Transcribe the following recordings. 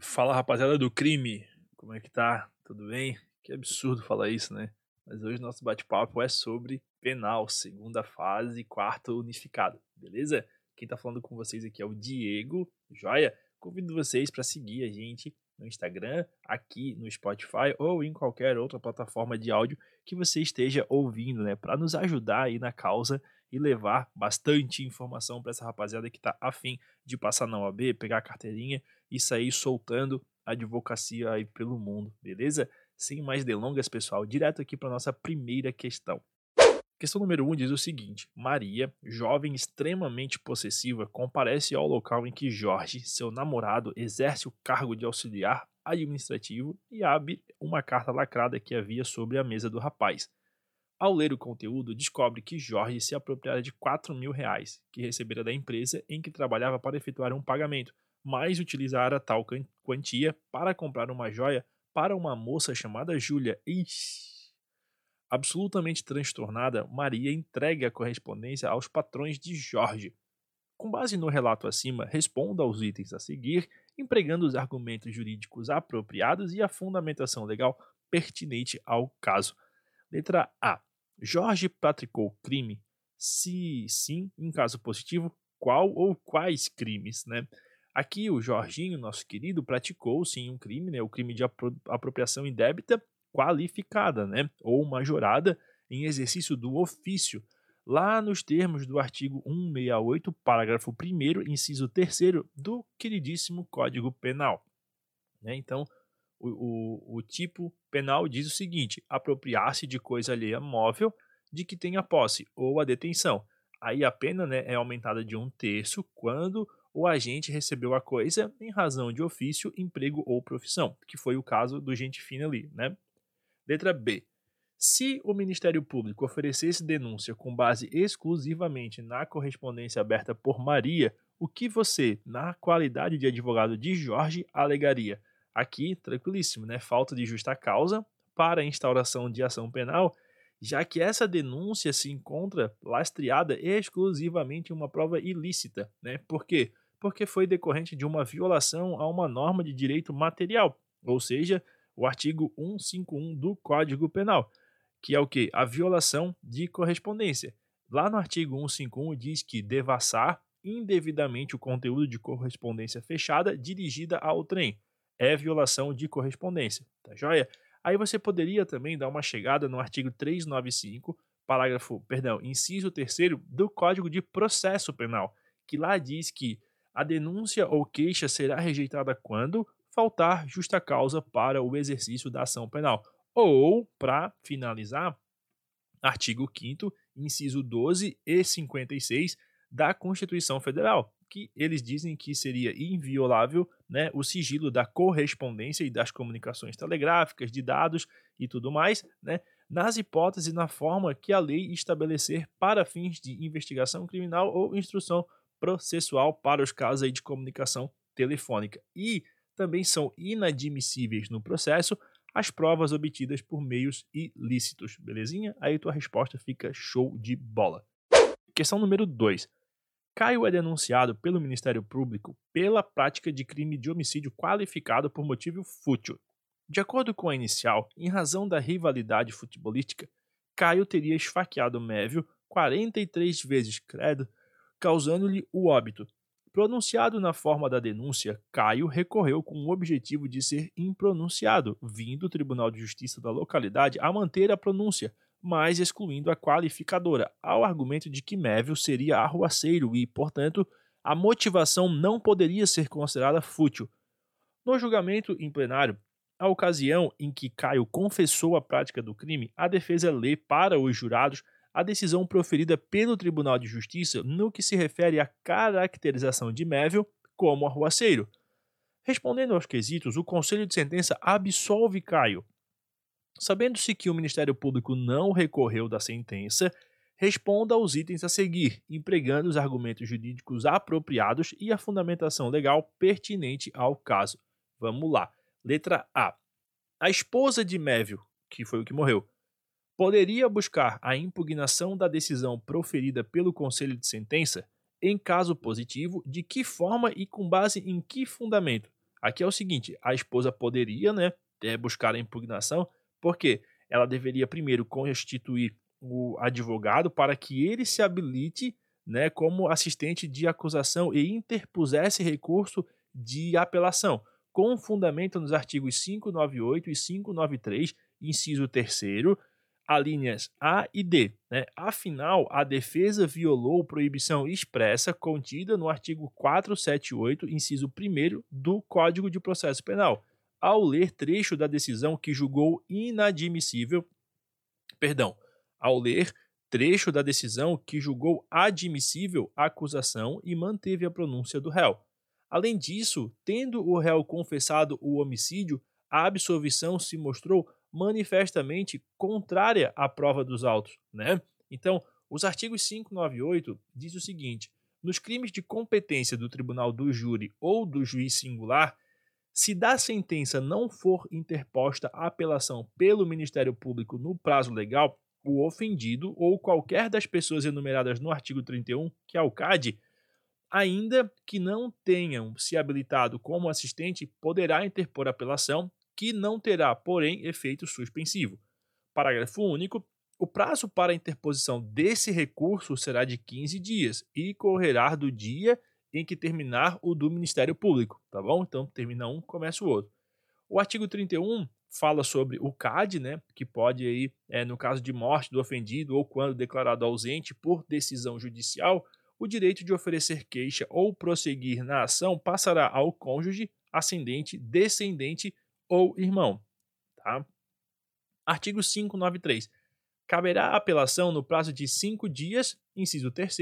Fala rapaziada do crime, como é que tá? Tudo bem? Que absurdo falar isso, né? Mas hoje nosso bate-papo é sobre penal, segunda fase, quarto unificado, beleza? Quem tá falando com vocês aqui é o Diego, joia? Convido vocês para seguir a gente no Instagram, aqui no Spotify ou em qualquer outra plataforma de áudio que você esteja ouvindo, né? Para nos ajudar aí na causa e levar bastante informação para essa rapaziada que tá afim de passar na OAB, pegar a carteirinha e sair soltando a advocacia aí pelo mundo, beleza? Sem mais delongas, pessoal, direto aqui para nossa primeira questão. Questão número 1 um diz o seguinte: Maria, jovem extremamente possessiva, comparece ao local em que Jorge, seu namorado, exerce o cargo de auxiliar administrativo e abre uma carta lacrada que havia sobre a mesa do rapaz. Ao ler o conteúdo, descobre que Jorge se apropriara de 4 mil reais, que recebera da empresa em que trabalhava para efetuar um pagamento, mas utilizara tal quantia para comprar uma joia para uma moça chamada Júlia. Absolutamente transtornada, Maria entrega a correspondência aos patrões de Jorge. Com base no relato acima, responda aos itens a seguir, empregando os argumentos jurídicos apropriados e a fundamentação legal pertinente ao caso. Letra A. Jorge praticou crime? Se sim, em caso positivo, qual ou quais crimes, né? Aqui o Jorginho, nosso querido, praticou sim um crime, né, o crime de apro apropriação indébita qualificada, né, ou majorada em exercício do ofício, lá nos termos do artigo 168, parágrafo 1 inciso 3 do queridíssimo Código Penal. Né, então, o, o, o tipo penal diz o seguinte: apropriar-se de coisa alheia móvel de que tenha posse ou a detenção. Aí a pena né, é aumentada de um terço quando o agente recebeu a coisa em razão de ofício, emprego ou profissão, que foi o caso do gente fina ali, né? Letra B. Se o Ministério Público oferecesse denúncia com base exclusivamente na correspondência aberta por Maria, o que você, na qualidade de advogado de Jorge, alegaria? Aqui, tranquilíssimo, né? Falta de justa causa para a instauração de ação penal, já que essa denúncia se encontra lastreada exclusivamente em uma prova ilícita, né? Por quê? porque foi decorrente de uma violação a uma norma de direito material, ou seja, o artigo 151 do Código Penal, que é o que? A violação de correspondência. Lá no artigo 151 diz que devassar indevidamente o conteúdo de correspondência fechada dirigida ao trem é violação de correspondência, tá joia? Aí você poderia também dar uma chegada no artigo 395, parágrafo, perdão, inciso 3 do Código de Processo Penal, que lá diz que a denúncia ou queixa será rejeitada quando faltar justa causa para o exercício da ação penal. Ou, para finalizar, artigo 5 inciso 12 e 56 da Constituição Federal, que eles dizem que seria inviolável né, o sigilo da correspondência e das comunicações telegráficas, de dados e tudo mais, né, nas hipóteses e na forma que a lei estabelecer para fins de investigação criminal ou instrução processual para os casos aí de comunicação telefônica. E também são inadmissíveis no processo as provas obtidas por meios ilícitos, belezinha? Aí tua resposta fica show de bola. Questão número 2. Caio é denunciado pelo Ministério Público pela prática de crime de homicídio qualificado por motivo fútil. De acordo com a inicial, em razão da rivalidade futebolística, Caio teria esfaqueado Mévio 43 vezes, credo, causando-lhe o óbito. Pronunciado na forma da denúncia, Caio recorreu com o objetivo de ser impronunciado, vindo o Tribunal de Justiça da localidade a manter a pronúncia, mas excluindo a qualificadora, ao argumento de que Mévio seria arruaceiro e, portanto, a motivação não poderia ser considerada fútil. No julgamento em plenário, a ocasião em que Caio confessou a prática do crime, a defesa lê para os jurados a decisão proferida pelo Tribunal de Justiça no que se refere à caracterização de Méville como arruaceiro. Respondendo aos quesitos, o Conselho de Sentença absolve Caio. Sabendo-se que o Ministério Público não recorreu da sentença, responda aos itens a seguir, empregando os argumentos jurídicos apropriados e a fundamentação legal pertinente ao caso. Vamos lá. Letra A. A esposa de Méville, que foi o que morreu, poderia buscar a impugnação da decisão proferida pelo Conselho de Sentença, em caso positivo, de que forma e com base em que fundamento? Aqui é o seguinte: a esposa poderia, né, é, buscar a impugnação, porque ela deveria primeiro constituir o advogado para que ele se habilite, né, como assistente de acusação e interpusesse recurso de apelação, com fundamento nos artigos 598 e 593, inciso 3 alíneas A e D. Né? Afinal, a defesa violou proibição expressa contida no artigo 478, inciso 1 do Código de Processo Penal, ao ler trecho da decisão que julgou inadmissível, perdão, ao ler trecho da decisão que julgou admissível a acusação e manteve a pronúncia do réu. Além disso, tendo o réu confessado o homicídio, a absolvição se mostrou manifestamente contrária à prova dos autos, né? Então, os artigos 598 diz o seguinte: nos crimes de competência do tribunal do júri ou do juiz singular, se da sentença não for interposta apelação pelo Ministério Público no prazo legal, o ofendido ou qualquer das pessoas enumeradas no artigo 31, que é o CAD, ainda que não tenham se habilitado como assistente, poderá interpor apelação que não terá, porém, efeito suspensivo. Parágrafo único. O prazo para interposição desse recurso será de 15 dias e correrá do dia em que terminar o do Ministério Público, tá bom? Então termina um, começa o outro. O artigo 31 fala sobre o CAD, né, que pode aí, é, no caso de morte do ofendido ou quando declarado ausente por decisão judicial, o direito de oferecer queixa ou prosseguir na ação passará ao cônjuge, ascendente, descendente ou irmão. Tá? Artigo 593. Caberá apelação no prazo de cinco dias, inciso 3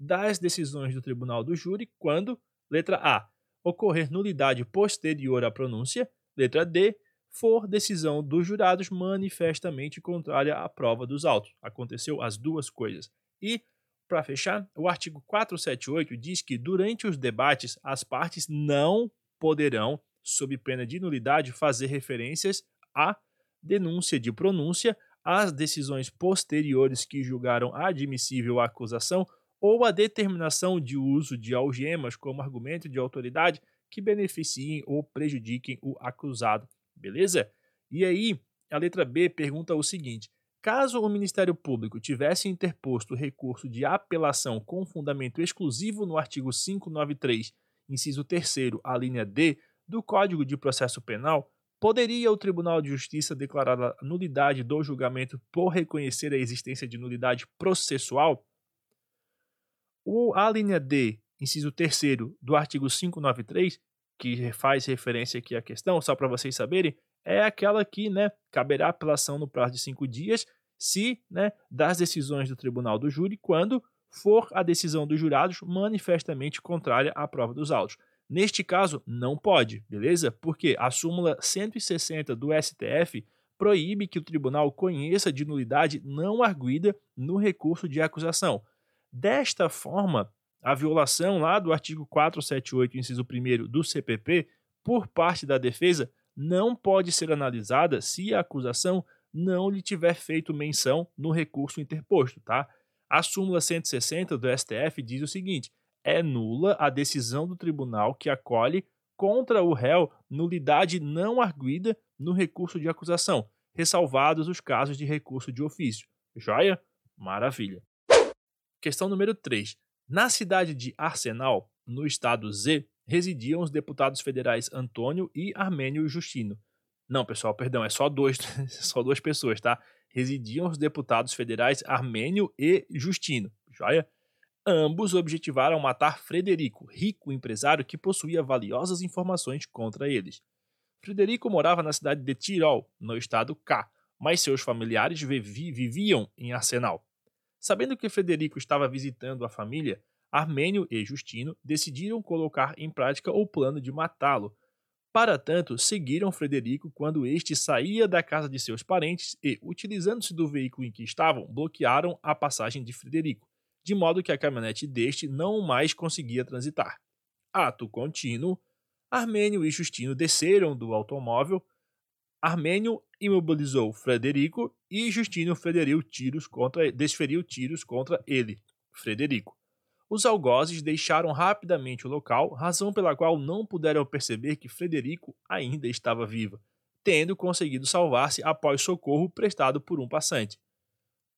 das decisões do tribunal do júri quando, letra A, ocorrer nulidade posterior à pronúncia, letra D, for decisão dos jurados manifestamente contrária à prova dos autos. Aconteceu as duas coisas. E, para fechar, o artigo 478 diz que durante os debates as partes não poderão sob pena de nulidade, fazer referências à denúncia de pronúncia, às decisões posteriores que julgaram admissível a acusação ou a determinação de uso de algemas como argumento de autoridade que beneficiem ou prejudiquem o acusado. Beleza? E aí, a letra B pergunta o seguinte: caso o Ministério Público tivesse interposto recurso de apelação com fundamento exclusivo no artigo 593, inciso 3, a linha D do Código de Processo Penal, poderia o Tribunal de Justiça declarar a nulidade do julgamento por reconhecer a existência de nulidade processual? O, a linha D, inciso 3 do artigo 593, que faz referência aqui à questão, só para vocês saberem, é aquela que né, caberá apelação no prazo de cinco dias se né, das decisões do tribunal do júri quando for a decisão dos jurados manifestamente contrária à prova dos autos. Neste caso, não pode, beleza? Porque a súmula 160 do STF proíbe que o tribunal conheça de nulidade não arguida no recurso de acusação. Desta forma, a violação lá do artigo 478, inciso 1 do CPP, por parte da defesa, não pode ser analisada se a acusação não lhe tiver feito menção no recurso interposto, tá? A súmula 160 do STF diz o seguinte: é nula a decisão do tribunal que acolhe contra o réu nulidade não arguida no recurso de acusação, ressalvados os casos de recurso de ofício. Joia? Maravilha. Questão número 3. Na cidade de Arsenal, no estado Z, residiam os deputados federais Antônio e Armênio Justino. Não, pessoal, perdão, é só dois, só duas pessoas, tá? Residiam os deputados federais Armênio e Justino. Joia? Ambos objetivaram matar Frederico, rico empresário que possuía valiosas informações contra eles. Frederico morava na cidade de Tirol, no estado K, mas seus familiares viviam em Arsenal. Sabendo que Frederico estava visitando a família, Armênio e Justino decidiram colocar em prática o plano de matá-lo. Para tanto, seguiram Frederico quando este saía da casa de seus parentes e, utilizando-se do veículo em que estavam, bloquearam a passagem de Frederico de modo que a caminhonete deste não mais conseguia transitar. Ato contínuo, Armênio e Justino desceram do automóvel. Armênio imobilizou Frederico e Justino tiros contra, desferiu tiros contra ele, Frederico. Os algozes deixaram rapidamente o local, razão pela qual não puderam perceber que Frederico ainda estava viva, tendo conseguido salvar-se após socorro prestado por um passante.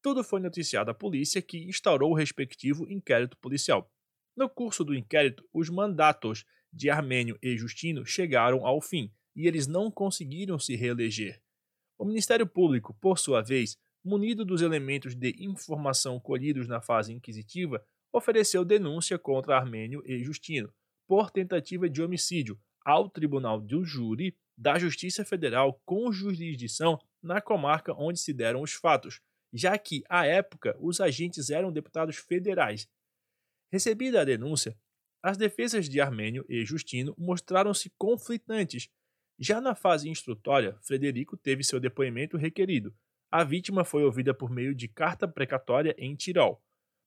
Tudo foi noticiado à polícia, que instaurou o respectivo inquérito policial. No curso do inquérito, os mandatos de Armênio e Justino chegaram ao fim e eles não conseguiram se reeleger. O Ministério Público, por sua vez, munido dos elementos de informação colhidos na fase inquisitiva, ofereceu denúncia contra Armênio e Justino por tentativa de homicídio ao Tribunal do Júri da Justiça Federal com jurisdição na comarca onde se deram os fatos, já que, à época, os agentes eram deputados federais. Recebida a denúncia, as defesas de Armênio e Justino mostraram-se conflitantes. Já na fase instrutória, Frederico teve seu depoimento requerido. A vítima foi ouvida por meio de carta precatória em Tirol.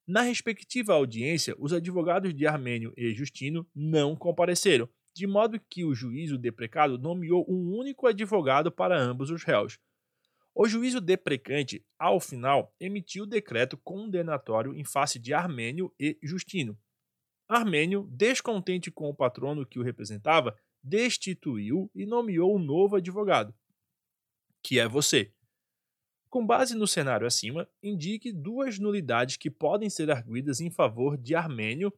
Na respectiva audiência, os advogados de Armênio e Justino não compareceram, de modo que o juízo deprecado nomeou um único advogado para ambos os réus. O juízo deprecante, ao final, emitiu o decreto condenatório em face de Armênio e Justino. Armênio, descontente com o patrono que o representava, destituiu e nomeou um novo advogado, que é você. Com base no cenário acima, indique duas nulidades que podem ser arguídas em favor de Armênio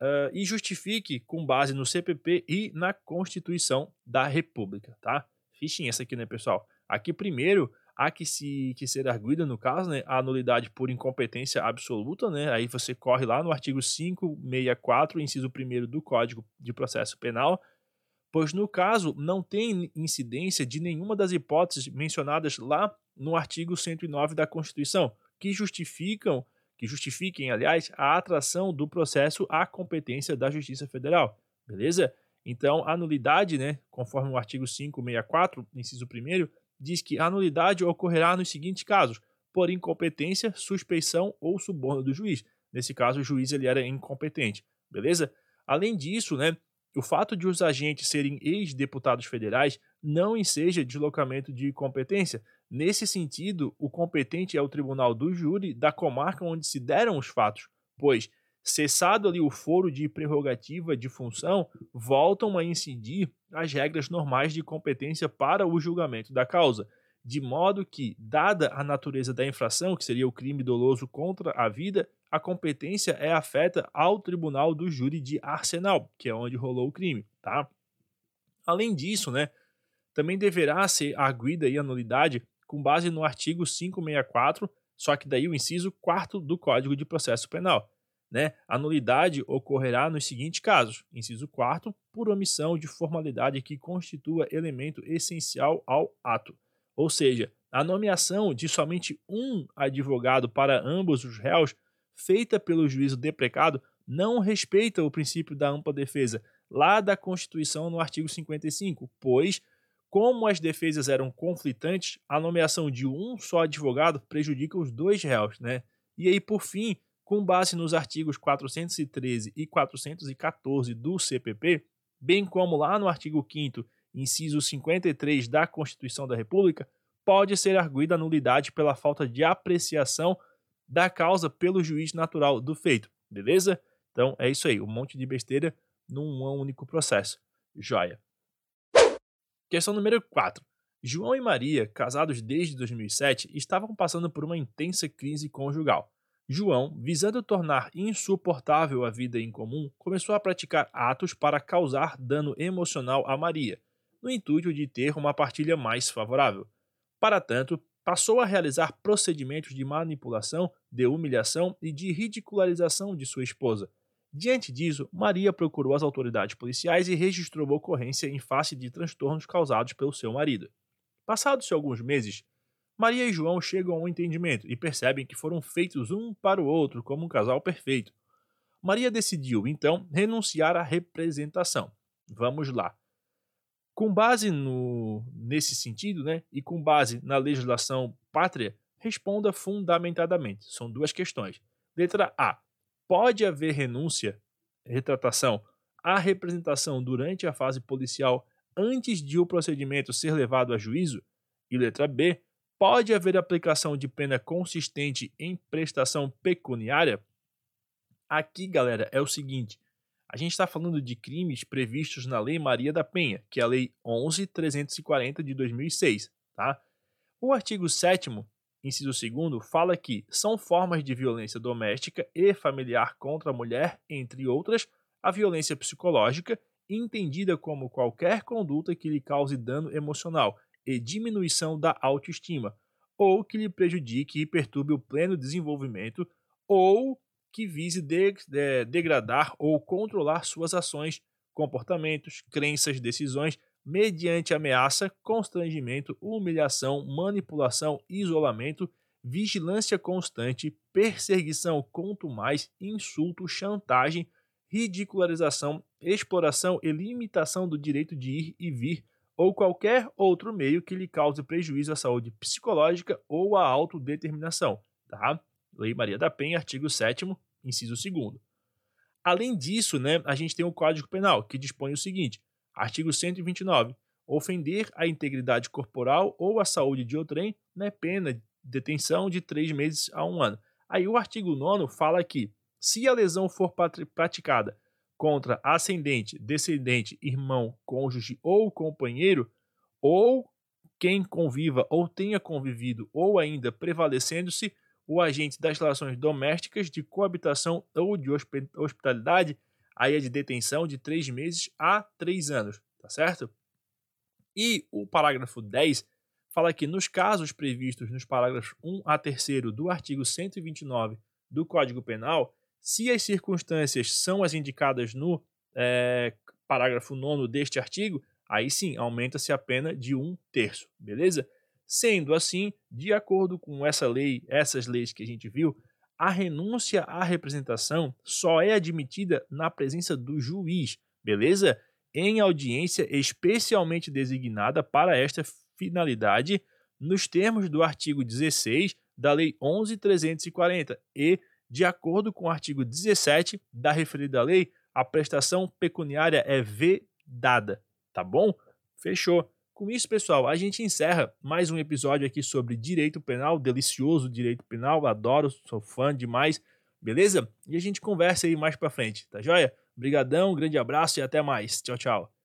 uh, e justifique com base no CPP e na Constituição da República, tá? Fichinha essa aqui, né, pessoal? Aqui primeiro há que, se, que ser arguída, no caso, né, a nulidade por incompetência absoluta, né? Aí você corre lá no artigo 564, inciso 1 do Código de Processo Penal, pois no caso não tem incidência de nenhuma das hipóteses mencionadas lá no artigo 109 da Constituição, que justificam, que justifiquem, aliás, a atração do processo à competência da Justiça Federal. Beleza? Então, a nulidade, né, conforme o artigo 564, inciso 1 diz que a nulidade ocorrerá nos seguintes casos: por incompetência, suspeição ou suborno do juiz. Nesse caso, o juiz ele era incompetente. Beleza? Além disso, né, o fato de os agentes serem ex-deputados federais não enseja deslocamento de competência. Nesse sentido, o competente é o tribunal do júri da comarca onde se deram os fatos, pois, cessado ali o foro de prerrogativa de função, voltam a incidir as regras normais de competência para o julgamento da causa, de modo que, dada a natureza da infração, que seria o crime doloso contra a vida, a competência é afeta ao tribunal do júri de Arsenal, que é onde rolou o crime, tá? Além disso, né, também deverá ser arguida a nulidade com base no artigo 564, só que daí o inciso 4 do Código de Processo Penal. Né? A nulidade ocorrerá nos seguintes casos: inciso 4, por omissão de formalidade que constitua elemento essencial ao ato. Ou seja, a nomeação de somente um advogado para ambos os réus feita pelo juízo deprecado não respeita o princípio da ampla defesa, lá da Constituição no artigo 55, pois, como as defesas eram conflitantes, a nomeação de um só advogado prejudica os dois réus, né? E aí, por fim, com base nos artigos 413 e 414 do CPP, bem como lá no artigo 5 inciso 53 da Constituição da República, pode ser arguída a nulidade pela falta de apreciação da causa pelo juiz natural do feito, beleza? Então é isso aí, um monte de besteira num único processo. Joia. Questão número 4. João e Maria, casados desde 2007, estavam passando por uma intensa crise conjugal. João, visando tornar insuportável a vida em comum, começou a praticar atos para causar dano emocional a Maria, no intuito de ter uma partilha mais favorável. Para tanto, passou a realizar procedimentos de manipulação, de humilhação e de ridicularização de sua esposa. Diante disso, Maria procurou as autoridades policiais e registrou ocorrência em face de transtornos causados pelo seu marido. Passados alguns meses, Maria e João chegam a um entendimento e percebem que foram feitos um para o outro como um casal perfeito. Maria decidiu, então, renunciar à representação. Vamos lá. Com base no, nesse sentido, né, e com base na legislação pátria, responda fundamentadamente. São duas questões. Letra A. Pode haver renúncia, retratação, à representação durante a fase policial antes de o procedimento ser levado a juízo? E letra B. Pode haver aplicação de pena consistente em prestação pecuniária? Aqui, galera, é o seguinte: a gente está falando de crimes previstos na Lei Maria da Penha, que é a Lei 11.340 de 2006, tá? O artigo 7 inciso 2 fala que são formas de violência doméstica e familiar contra a mulher, entre outras, a violência psicológica, entendida como qualquer conduta que lhe cause dano emocional e diminuição da autoestima, ou que lhe prejudique e perturbe o pleno desenvolvimento, ou que vise de, de, degradar ou controlar suas ações, comportamentos, crenças, decisões, mediante ameaça, constrangimento, humilhação, manipulação, isolamento, vigilância constante, perseguição mais insulto, chantagem, ridicularização, exploração e limitação do direito de ir e vir ou qualquer outro meio que lhe cause prejuízo à saúde psicológica ou à autodeterminação, tá? Lei Maria da Penha, artigo 7 inciso 2 Além disso, né, a gente tem o Código Penal, que dispõe o seguinte: artigo 129, ofender a integridade corporal ou a saúde de outrem, né, pena de detenção de três meses a um ano. Aí o artigo 9 fala que, se a lesão for praticada contra ascendente, descendente, irmão, cônjuge ou companheiro, ou quem conviva ou tenha convivido, ou ainda prevalecendo-se o agente das relações domésticas, de coabitação ou de hospitalidade, aí é de detenção de três meses a três anos, tá certo? E o parágrafo 10 fala que nos casos previstos nos parágrafos 1 a 3 do artigo 129 do Código Penal, se as circunstâncias são as indicadas no é, parágrafo 9 deste artigo, aí sim aumenta-se a pena de um terço, beleza? Sendo assim, de acordo com essa lei, essas leis que a gente viu, a renúncia à representação só é admitida na presença do juiz, beleza? Em audiência especialmente designada para esta finalidade, nos termos do artigo 16 da Lei 11.340 e, de acordo com o artigo 17 da referida lei, a prestação pecuniária é vedada, tá bom? Fechou. Com isso, pessoal, a gente encerra mais um episódio aqui sobre direito penal, delicioso direito penal, adoro, sou fã demais, beleza? E a gente conversa aí mais pra frente, tá joia? Obrigadão, grande abraço e até mais. Tchau, tchau.